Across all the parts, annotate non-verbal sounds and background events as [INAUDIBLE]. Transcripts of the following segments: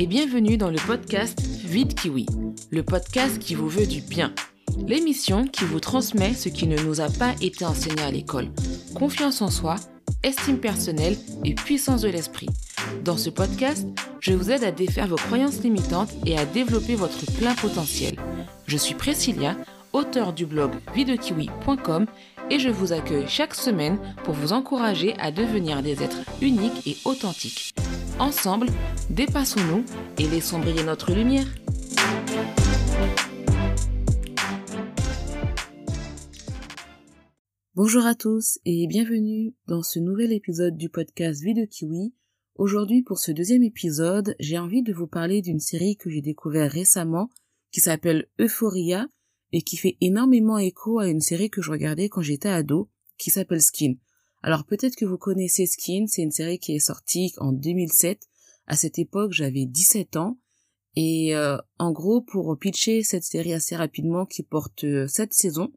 et bienvenue dans le podcast Vide Kiwi, le podcast qui vous veut du bien. L'émission qui vous transmet ce qui ne nous a pas été enseigné à l'école. Confiance en soi, estime personnelle et puissance de l'esprit. Dans ce podcast, je vous aide à défaire vos croyances limitantes et à développer votre plein potentiel. Je suis Priscilla, auteur du blog videkiwi.com et je vous accueille chaque semaine pour vous encourager à devenir des êtres uniques et authentiques. Ensemble, dépassons-nous et laissons briller notre lumière. Bonjour à tous et bienvenue dans ce nouvel épisode du podcast Vie de Kiwi. Aujourd'hui, pour ce deuxième épisode, j'ai envie de vous parler d'une série que j'ai découvert récemment qui s'appelle Euphoria et qui fait énormément écho à une série que je regardais quand j'étais ado, qui s'appelle Skin. Alors peut-être que vous connaissez Skin, c'est une série qui est sortie en 2007. À cette époque, j'avais 17 ans. Et euh, en gros, pour pitcher cette série assez rapidement qui porte euh, cette saison,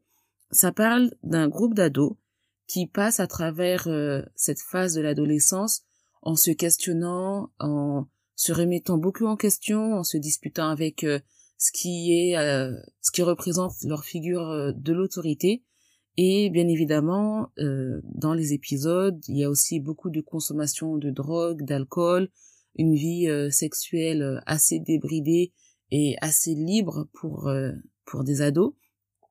ça parle d'un groupe d'ados qui passe à travers euh, cette phase de l'adolescence en se questionnant, en se remettant beaucoup en question, en se disputant avec ce qui est euh, ce qui représente leur figure euh, de l'autorité et bien évidemment euh, dans les épisodes il y a aussi beaucoup de consommation de drogue d'alcool une vie sexuelle assez débridée et assez libre pour pour des ados.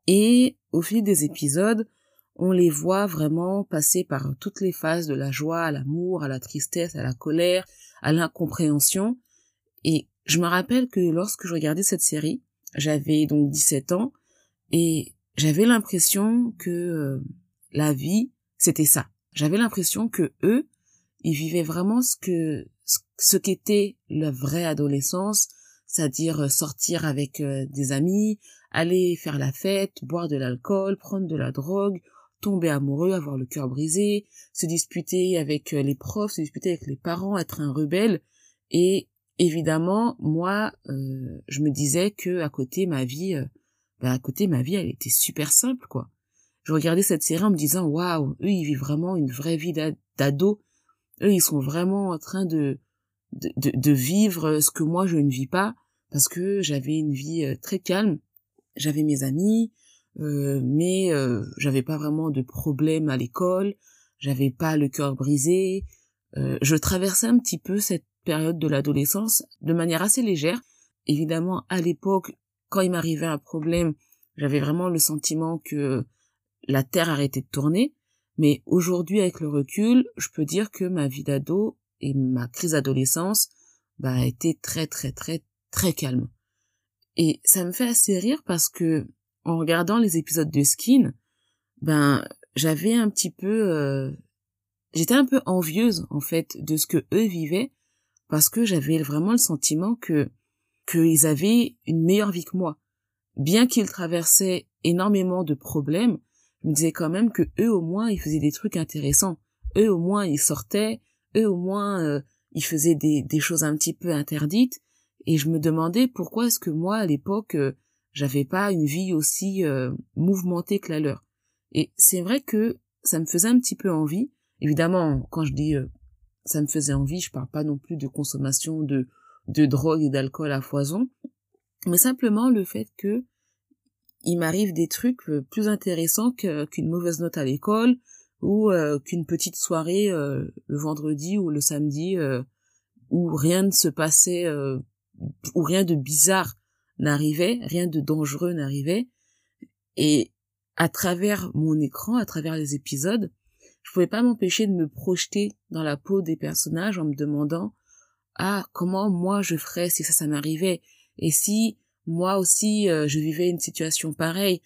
Et au fil des épisodes on les voit vraiment passer par toutes les phases de la joie à l'amour à la tristesse à la colère à l'incompréhension. Et je me rappelle que lorsque je regardais cette série, j'avais donc 17 ans et j'avais l'impression que euh, la vie, c'était ça. J'avais l'impression que eux, ils vivaient vraiment ce que ce qu'était la vraie adolescence, c'est-à-dire sortir avec euh, des amis, aller faire la fête, boire de l'alcool, prendre de la drogue, tomber amoureux, avoir le cœur brisé, se disputer avec euh, les profs, se disputer avec les parents, être un rebelle et évidemment, moi, euh, je me disais que à côté ma vie, euh, ben, à côté ma vie, elle était super simple, quoi. Je regardais cette série en me disant, waouh, eux, ils vivent vraiment une vraie vie d'ado. Eux, ils sont vraiment en train de, de, de, vivre ce que moi, je ne vis pas, parce que j'avais une vie euh, très calme. J'avais mes amis, mais j'avais pas vraiment de problème à l'école. J'avais pas le cœur brisé. je traversais un petit peu cette période de l'adolescence de manière assez légère. Évidemment, à l'époque, quand il m'arrivait un problème, j'avais vraiment le sentiment que la Terre arrêtait de tourner. Mais aujourd'hui, avec le recul, je peux dire que ma vie d'ado et ma crise d'adolescence bah, a été très très très très calme. Et ça me fait assez rire parce que en regardant les épisodes de Skin, ben j'avais un petit peu, euh, j'étais un peu envieuse en fait de ce que eux vivaient parce que j'avais vraiment le sentiment que qu'ils avaient une meilleure vie que moi. Bien qu'ils traversaient énormément de problèmes, je me disais quand même que eux au moins ils faisaient des trucs intéressants. Eux au moins ils sortaient, eux au moins euh, ils faisaient des, des choses un petit peu interdites et je me demandais pourquoi est-ce que moi à l'époque euh, j'avais pas une vie aussi euh, mouvementée que la leur. Et c'est vrai que ça me faisait un petit peu envie. Évidemment, quand je dis ça me faisait envie. Je parle pas non plus de consommation de, de drogue et d'alcool à foison, mais simplement le fait que il m'arrive des trucs euh, plus intéressants qu'une mauvaise note à l'école ou euh, qu'une petite soirée euh, le vendredi ou le samedi où rien ne se passait, où rien de bizarre n'arrivait, rien de dangereux n'arrivait. Et à travers mon écran, à travers les épisodes, je pouvais pas m'empêcher de me projeter dans la peau des personnages en me demandant ah comment moi je ferais si ça ça m'arrivait? Et si moi aussi euh, je vivais une situation pareille?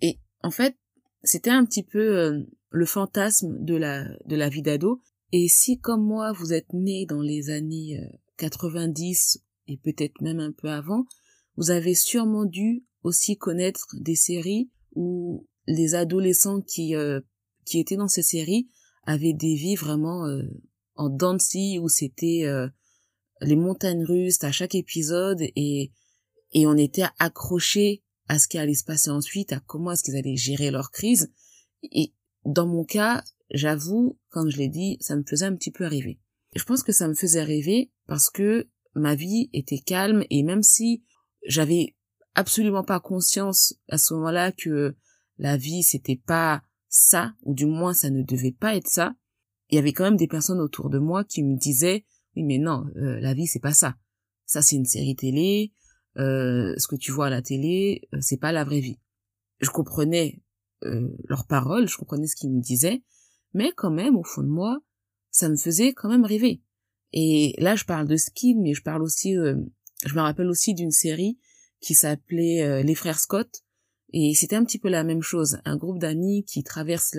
Et en fait c'était un petit peu euh, le fantasme de la de la vie d'ado. Et si comme moi vous êtes né dans les années 90 euh, et peut-être même un peu avant vous avez sûrement dû aussi connaître des séries où les adolescents qui qui étaient dans ces séries avaient des vies vraiment euh, en dancy où c'était euh, les montagnes russes à chaque épisode et et on était accroché à ce qui allait se passer ensuite, à comment est-ce qu'ils allaient gérer leur crise. Et dans mon cas, j'avoue, comme je l'ai dit, ça me faisait un petit peu rêver. Je pense que ça me faisait rêver parce que ma vie était calme et même si j'avais absolument pas conscience à ce moment-là que la vie c'était pas ça ou du moins ça ne devait pas être ça il y avait quand même des personnes autour de moi qui me disaient mais non euh, la vie c'est pas ça. Ça c'est une série télé euh, ce que tu vois à la télé euh, c'est pas la vraie vie. Je comprenais leurs paroles je comprenais ce qu'ils me disaient mais quand même au fond de moi ça me faisait quand même rêver. Et là je parle de skin mais je parle aussi je me rappelle aussi d'une série qui s'appelait les frères Scott et c'était un petit peu la même chose. Un groupe d'amis qui traversent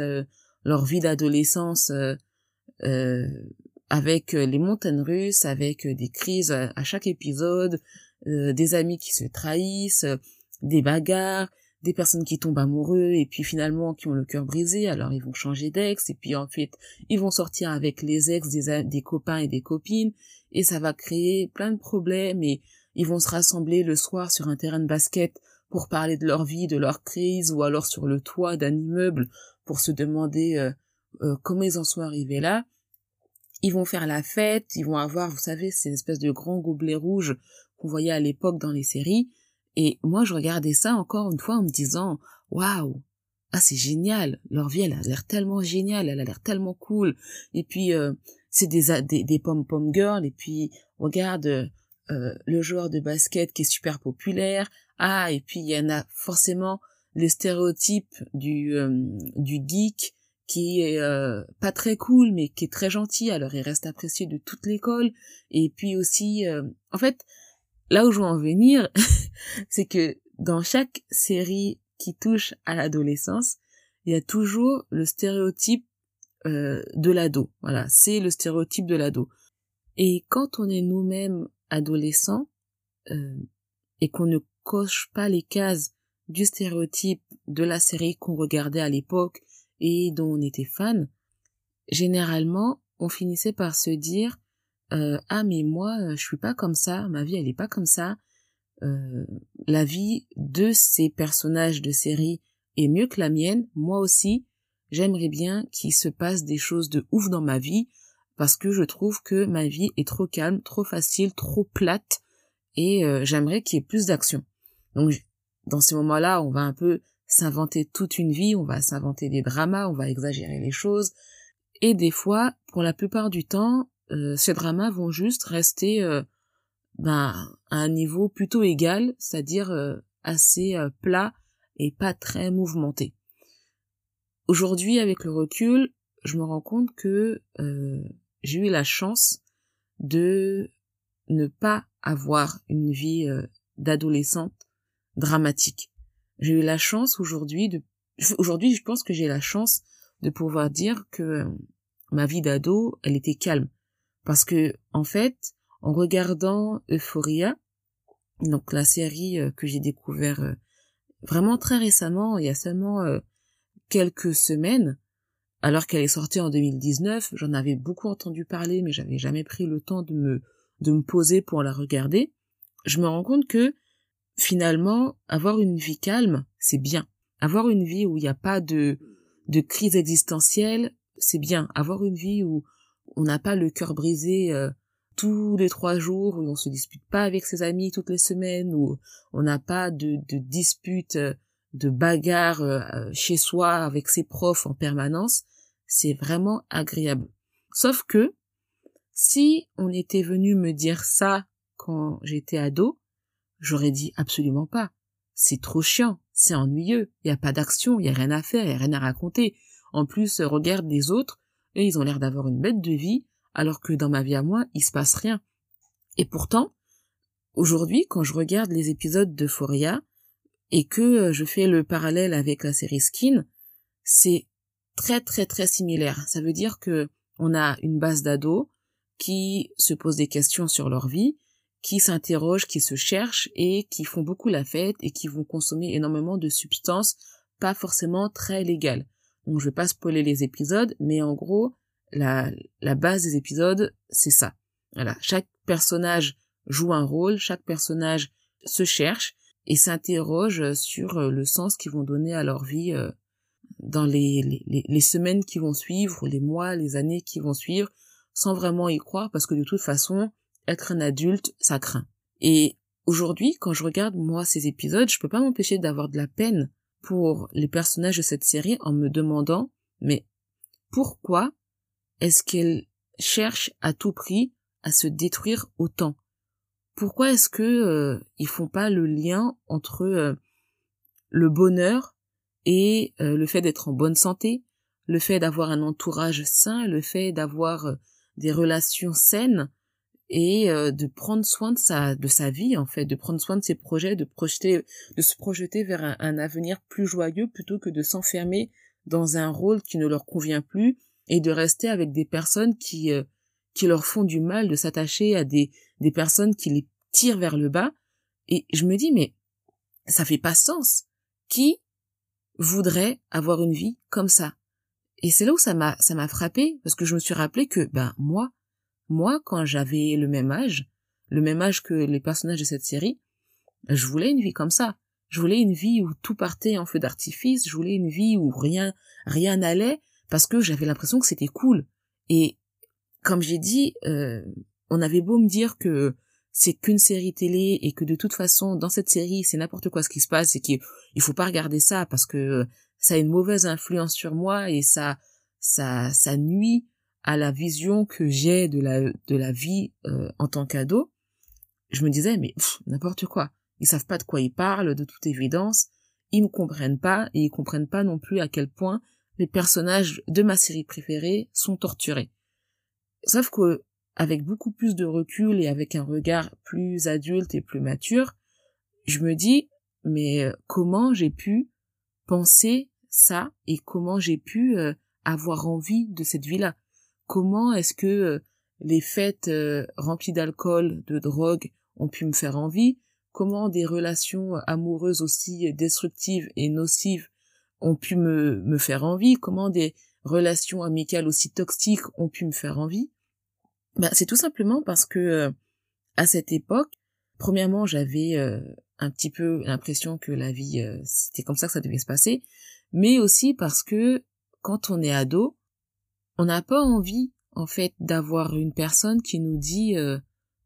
leur vie d'adolescence euh, avec euh, les montagnes russes, avec euh, des crises à, chaque épisode, des amis qui se trahissent, des bagarres, des personnes qui tombent amoureux et puis finalement qui ont le cœur brisé, alors ils vont changer d'ex et puis en fait ils vont sortir avec les ex des, des copains et des copines et ça va créer plein de problèmes et ils vont se rassembler le soir sur un terrain de basket pour parler de leur vie, de leur crise ou alors sur le toit d'un immeuble pour se demander euh, comment ils en sont arrivés là. Ils vont faire la fête, ils vont avoir, vous savez, ces espèces de grands gobelets rouges qu'on voyait à l'époque dans les séries. Et moi, je regardais ça encore une fois en me disant, waouh, ah c'est génial, leur vie elle a l'air tellement géniale, elle a l'air tellement cool. Et puis euh, c'est des des, des pom pom girls. Et puis regarde euh, le joueur de basket qui est super populaire. Ah et puis il y en a forcément le stéréotype du du geek qui est euh, pas très cool mais qui est très gentil. Alors il reste apprécié de toute l'école. Et puis aussi euh, en fait là où je veux en venir [LAUGHS] c'est que dans chaque série qui touche à l'adolescence il y a toujours le stéréotype euh, de l'ado. Voilà c'est le stéréotype de l'ado. Et quand on est nous-mêmes adolescents et qu'on ne coche pas les cases du stéréotype de la série qu'on regardait à l'époque et dont on était fan, généralement, on finissait par se dire euh, ah mais moi euh, je suis pas comme ça, ma vie elle est pas comme ça. Euh, la vie de ces personnages de série est mieux que la mienne. Moi aussi, j'aimerais bien qu'il se passe des choses de ouf dans ma vie parce que je trouve que ma vie est trop calme, trop facile, trop plate et j'aimerais qu'il y ait plus d'action. Donc dans ces moments-là, on va un peu s'inventer toute une vie, on va s'inventer des dramas, on va exagérer les choses. Et des fois, pour la plupart du temps, euh, ces dramas vont juste rester euh, ben, à un niveau plutôt égal, c'est-à-dire euh, assez plat et pas très mouvementé. Aujourd'hui, avec le recul, je me rends compte que j'ai eu la chance de ne pas avoir une vie d'adolescente dramatique j'ai eu la chance aujourd'hui de aujourd'hui je pense que j'ai la chance de pouvoir dire que euh, ma vie d'ado elle était calme. Parce que en fait en regardant Euphoria donc la série euh, que j'ai découvert euh, vraiment très récemment il y a seulement quelques semaines alors qu'elle est sortie en 2019 j'en avais beaucoup entendu parler mais j'avais jamais pris le temps de me de me poser pour la regarder je me rends compte que finalement, avoir une vie calme, c'est bien. Avoir une vie où il n'y a pas de, de crise existentielle, c'est bien. Avoir une vie où on n'a pas le cœur brisé euh, tous les trois jours, où on se dispute pas avec ses amis toutes les semaines, où on n'a pas de, de disputes, euh, de bagarres euh, chez soi avec ses profs en permanence, c'est vraiment agréable. Sauf que, si on était venu me dire ça quand j'étais ado, J'aurais dit absolument pas. C'est trop chiant, c'est ennuyeux, il y a pas d'action, il y a rien à faire, il y a rien à raconter. En plus, regarde les autres, et ils ont l'air d'avoir une bête de vie, alors que dans ma vie à moi, il se passe rien. Et pourtant, aujourd'hui, quand je regarde les épisodes de Foria, et que euh, je fais le parallèle avec la série Skin, c'est très très très similaire. Ça veut dire que on a une base d'ados qui se posent des questions sur leur vie, qui s'interrogent, qui se cherchent et qui font beaucoup la fête et qui vont consommer énormément de substances pas forcément très légales. Donc je vais pas spoiler les épisodes, mais en gros, la, la base des épisodes, c'est ça. Voilà. Chaque personnage joue un rôle, chaque personnage se cherche et s'interroge sur le sens qu'ils vont donner à leur vie euh, dans les, les semaines qui vont suivre, les mois, les années qui vont suivre, sans vraiment y croire, parce que de toute façon, être un adulte, ça craint. Et aujourd'hui, quand je regarde moi ces épisodes, je peux pas m'empêcher d'avoir de la peine pour les personnages de cette série en me demandant, mais pourquoi est-ce qu'elle cherche à tout prix à se détruire autant? Pourquoi est-ce que euh, ils font pas le lien entre euh, le bonheur et euh, le fait d'être en bonne santé, le fait d'avoir un entourage sain, le fait d'avoir des relations saines et de prendre soin de sa de sa vie en fait, de prendre soin de ses projets, de projeter de se projeter vers un, un avenir plus joyeux plutôt que de s'enfermer dans un rôle qui ne leur convient plus et de rester avec des personnes qui euh, qui leur font du mal, de s'attacher à des des personnes qui les tirent vers le bas. Et je me dis mais ça fait pas sens. Qui voudrait avoir une vie comme ça? Et c'est là où ça m'a ça m'a frappé parce que je me suis rappelé que ben moi moi quand j'avais le même âge, le même âge que les personnages de cette série, je voulais une vie comme ça. Je voulais une vie où tout partait en feu d'artifice, je voulais une vie où rien rien n'allait parce que j'avais l'impression que c'était cool. Et comme j'ai dit, euh, on avait beau me dire que c'est qu'une série télé et que de toute façon dans cette série c'est n'importe quoi ce qui se passe et qu'il faut pas regarder ça parce que ça a une mauvaise influence sur moi et ça ça ça nuit à la vision que j'ai de la de la vie euh, en tant qu'ado je me disais mais n'importe quoi ils savent pas de quoi ils parlent de toute évidence ils me comprennent pas et ils comprennent pas non plus à quel point les personnages de ma série préférée sont torturés. Sauf que, avec beaucoup plus de recul et avec un regard plus adulte et plus mature, je me dis, mais euh, comment j'ai pu penser ça et comment j'ai pu euh, avoir envie de cette vie-là? Comment est-ce que euh, les fêtes remplies d'alcool, de drogue ont pu me faire envie? Comment des relations amoureuses aussi destructives et nocives ont pu me, me faire envie, comment des relations amicales aussi toxiques ont pu me faire envie, ben, c'est tout simplement parce que euh, à cette époque, premièrement, j'avais euh, un petit peu l'impression que la vie euh, c'était comme ça que ça devait se passer, mais aussi parce que quand on est ado, on n'a pas envie en fait d'avoir une personne qui nous dit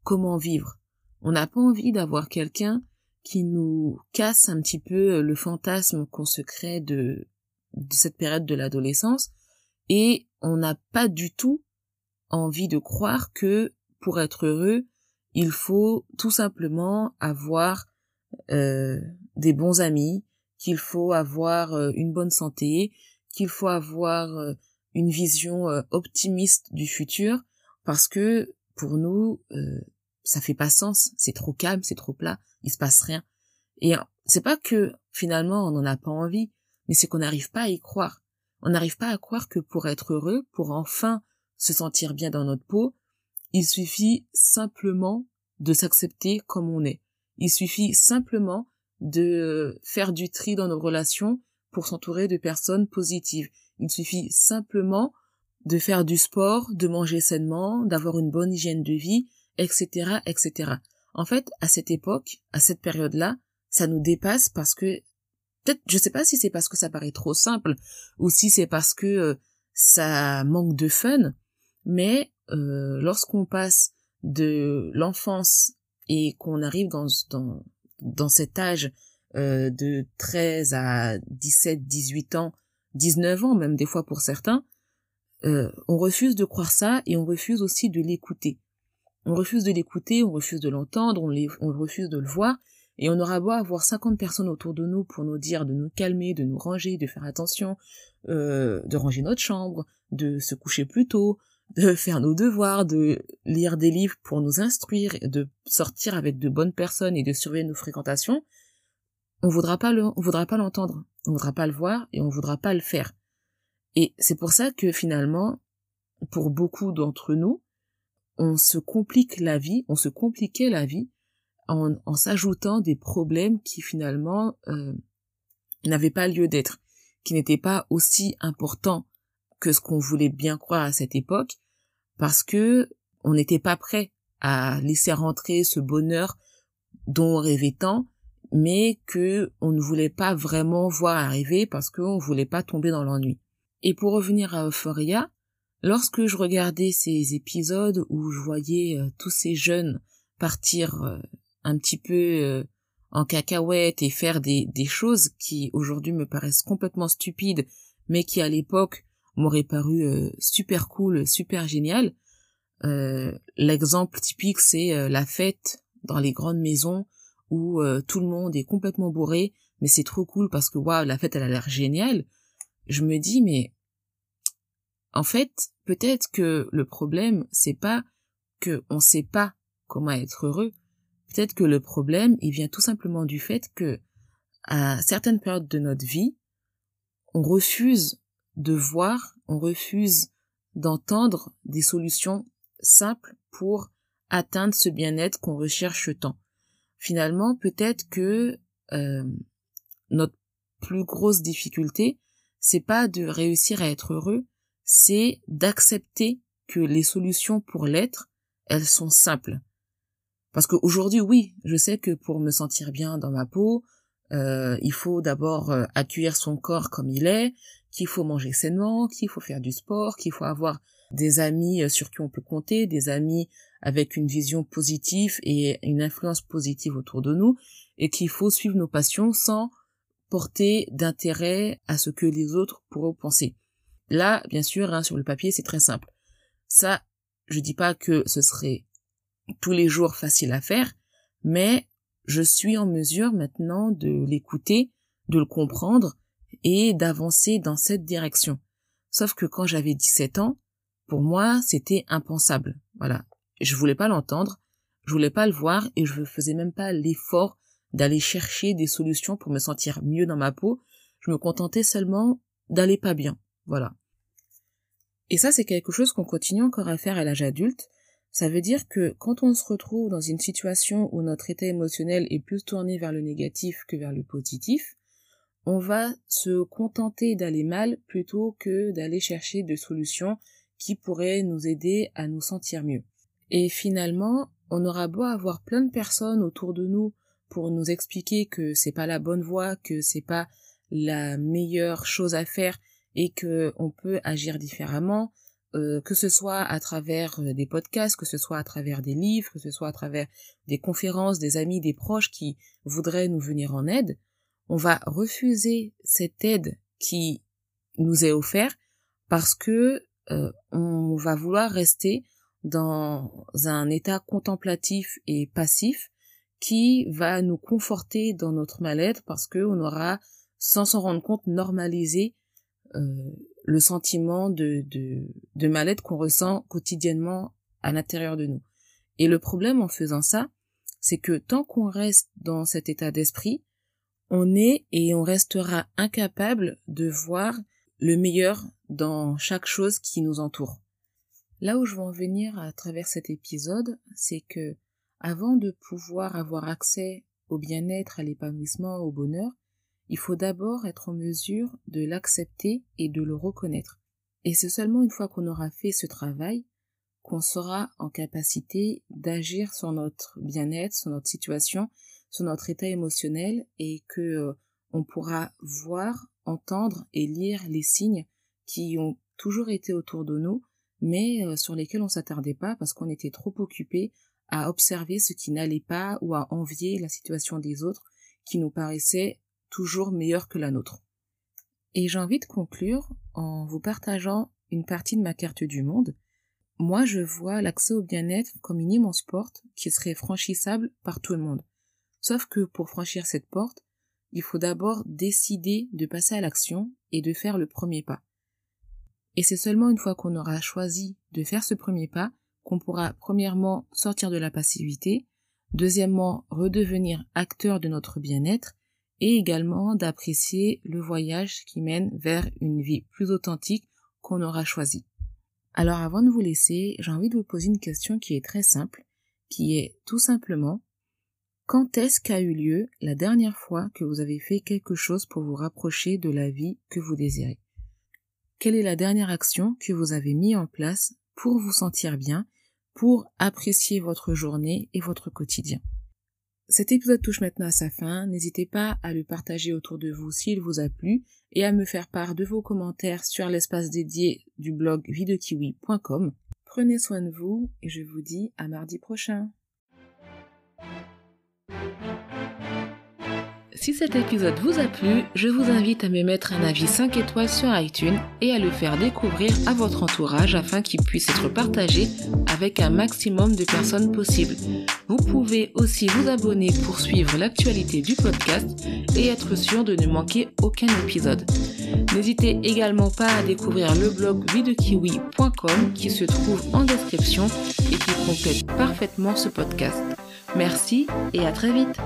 comment vivre. On n'a pas envie d'avoir quelqu'un qui nous casse un petit peu euh, le fantasme qu'on se crée de, de cette période de l'adolescence et on n'a pas du tout envie de croire que pour être heureux, il faut tout simplement avoir euh, des bons amis, qu'il faut avoir euh, une bonne santé, qu'il faut avoir une vision optimiste du futur, parce que pour nous, ça fait pas sens, c'est trop calme, c'est trop plat, il se passe rien. Et c'est pas que finalement on n'en a pas envie, mais c'est qu'on n'arrive pas à y croire. On n'arrive pas à croire que pour être heureux, pour enfin se sentir bien dans notre peau, il suffit simplement de s'accepter comme on est. Il suffit simplement de faire du tri dans nos relations pour s'entourer de personnes positives. Il suffit simplement de faire du sport, de manger sainement, d'avoir une bonne hygiène de vie, etc., etc. En fait, à cette époque, à cette période-là, ça nous dépasse parce que peut-être je sais pas si c'est parce que ça paraît trop simple ou si c'est parce que euh, ça manque de fun, mais euh, lorsqu'on passe de l'enfance et qu'on arrive dans dans dans cet âge euh, de 13 à 17, 18 ans, 19 ans même des fois pour certains, on refuse de croire ça et on refuse aussi de l'écouter. On refuse de l'écouter, on refuse de l'entendre, on, on refuse de le voir, et on aura beau avoir 50 personnes autour de nous pour nous dire de nous calmer, de nous ranger, de faire attention, euh, de ranger notre chambre, de se coucher plus tôt, de faire nos devoirs, de lire des livres pour nous instruire, de sortir avec de bonnes personnes et de surveiller nos fréquentations, on voudra pas le, on voudra pas l'entendre, on voudra pas le voir et on voudra pas le faire. Et c'est pour ça que finalement, pour beaucoup d'entre nous, on se complique la vie, on se compliquait la vie en, en s'ajoutant des problèmes qui finalement euh, n'avaient pas lieu d'être, qui n'étaient pas aussi importants que ce qu'on voulait bien croire à cette époque, parce que on n'était pas prêt à laisser rentrer ce bonheur dont on rêvait tant, mais que on ne voulait pas vraiment voir arriver parce qu'on voulait pas tomber dans l'ennui. Et pour revenir à Euphoria, Lorsque je regardais ces épisodes où je voyais euh, tous ces jeunes partir euh, un petit peu euh, en cacahuète et faire des, des choses qui aujourd'hui me paraissent complètement stupides, mais qui à l'époque m'auraient paru super cool, super génial. L'exemple typique, c'est la fête dans les grandes maisons où tout le monde est complètement bourré, mais c'est trop cool parce que waouh, la fête elle a l'air géniale. Je me dis mais en fait, peut-être que le problème, c'est pas que on sait pas comment être heureux. Peut-être que le problème, il vient tout simplement du fait que, à certaines périodes de notre vie, on refuse de voir, on refuse d'entendre des solutions simples pour atteindre ce bien-être qu'on recherche tant. Finalement, peut-être que euh, notre plus grosse difficulté, c'est pas de réussir à être heureux, c'est d'accepter que les solutions pour l'être, elles sont simples. Parce qu'aujourd'hui, oui, je sais que pour me sentir bien dans ma peau, euh, il faut d'abord euh, accueillir son corps comme il est, qu'il faut manger sainement, qu'il faut faire du sport, qu'il faut avoir des amis euh, sur qui on peut compter, des amis avec une vision positive et une influence positive autour de nous, et qu'il faut suivre nos passions sans porter d'intérêt à ce que les autres pourraient penser. Là, bien sûr, hein, sur le papier, c'est très simple. Ça, je dis pas que ce serait tous les jours facile à faire, mais je suis en mesure maintenant de l'écouter, de le comprendre et d'avancer dans cette direction. Sauf que quand j'avais 17 ans, pour moi, c'était impensable. Voilà. Je voulais pas l'entendre, je voulais pas le voir et je faisais même pas l'effort d'aller chercher des solutions pour me sentir mieux dans ma peau. Je me contentais seulement d'aller pas bien. Voilà. Et ça, c'est quelque chose qu'on continue encore à faire à l'âge adulte. Ça veut dire que quand on se retrouve dans une situation où notre état émotionnel est plus tourné vers le négatif que vers le positif, on va se contenter d'aller mal plutôt que d'aller chercher des solutions qui pourraient nous aider à nous sentir mieux. Et finalement, on aura beau avoir plein de personnes autour de nous pour nous expliquer que c'est pas la bonne voie, que c'est pas la meilleure chose à faire et que on peut agir différemment, euh, que ce soit à travers euh, des podcasts, que ce soit à travers des livres, que ce soit à travers des conférences, des amis, des proches qui voudraient nous venir en aide, on va refuser cette aide qui nous est offerte parce que euh, on va vouloir rester dans un état contemplatif et passif qui va nous conforter dans notre mal-être parce que on aura sans s'en rendre compte normalisé euh, le sentiment de, de, de mal-être qu'on ressent quotidiennement à l'intérieur de nous. Et le problème en faisant ça, c'est que tant qu'on reste dans cet état d'esprit, on est et on restera incapable de voir le meilleur dans chaque chose qui nous entoure. Là où je veux en venir à travers cet épisode, c'est que avant de pouvoir avoir accès au bien-être, à l'épanouissement, au bonheur, il faut d'abord être en mesure de l'accepter et de le reconnaître. Et c'est seulement une fois qu'on aura fait ce travail qu'on sera en capacité d'agir sur notre bien-être, sur notre situation, sur notre état émotionnel et que euh, on pourra voir, entendre et lire les signes qui ont toujours été autour de nous, mais euh, sur lesquels on s'attardait pas parce qu'on était trop occupé à observer ce qui n'allait pas ou à envier la situation des autres qui nous paraissait toujours meilleure que la nôtre. Et j'ai envie de conclure en vous partageant une partie de ma carte du monde. Moi, je vois l'accès au bien-être comme une immense porte qui serait franchissable par tout le monde. Sauf que pour franchir cette porte, il faut d'abord décider de passer à l'action et de faire le premier pas. Et c'est seulement une fois qu'on aura choisi de faire ce premier pas qu'on pourra premièrement sortir de la passivité, deuxièmement redevenir acteur de notre bien-être et également d'apprécier le voyage qui mène vers une vie plus authentique qu'on aura choisi. Alors avant de vous laisser, j'ai envie de vous poser une question qui est très simple, qui est tout simplement quand est-ce qu'a eu lieu la dernière fois que vous avez fait quelque chose pour vous rapprocher de la vie que vous désirez? Quelle est la dernière action que vous avez mis en place pour vous sentir bien, pour apprécier votre journée et votre quotidien Cet épisode touche maintenant à sa fin. N'hésitez pas à le partager autour de vous s'il vous a plu et à me faire part de vos commentaires sur l'espace dédié du blog videokiwi.com. Prenez soin de vous et je vous dis à mardi prochain. Si cet épisode vous a plu, je vous invite à me mettre un avis 5 étoiles sur iTunes et à le faire découvrir à votre entourage afin qu'il puisse être partagé avec un maximum de personnes possible. Vous pouvez aussi vous abonner pour suivre l'actualité du podcast et être sûr de ne manquer aucun épisode. N'hésitez également pas à découvrir le blog videokiwi.com qui se trouve en description et qui complète parfaitement ce podcast. Merci et à très vite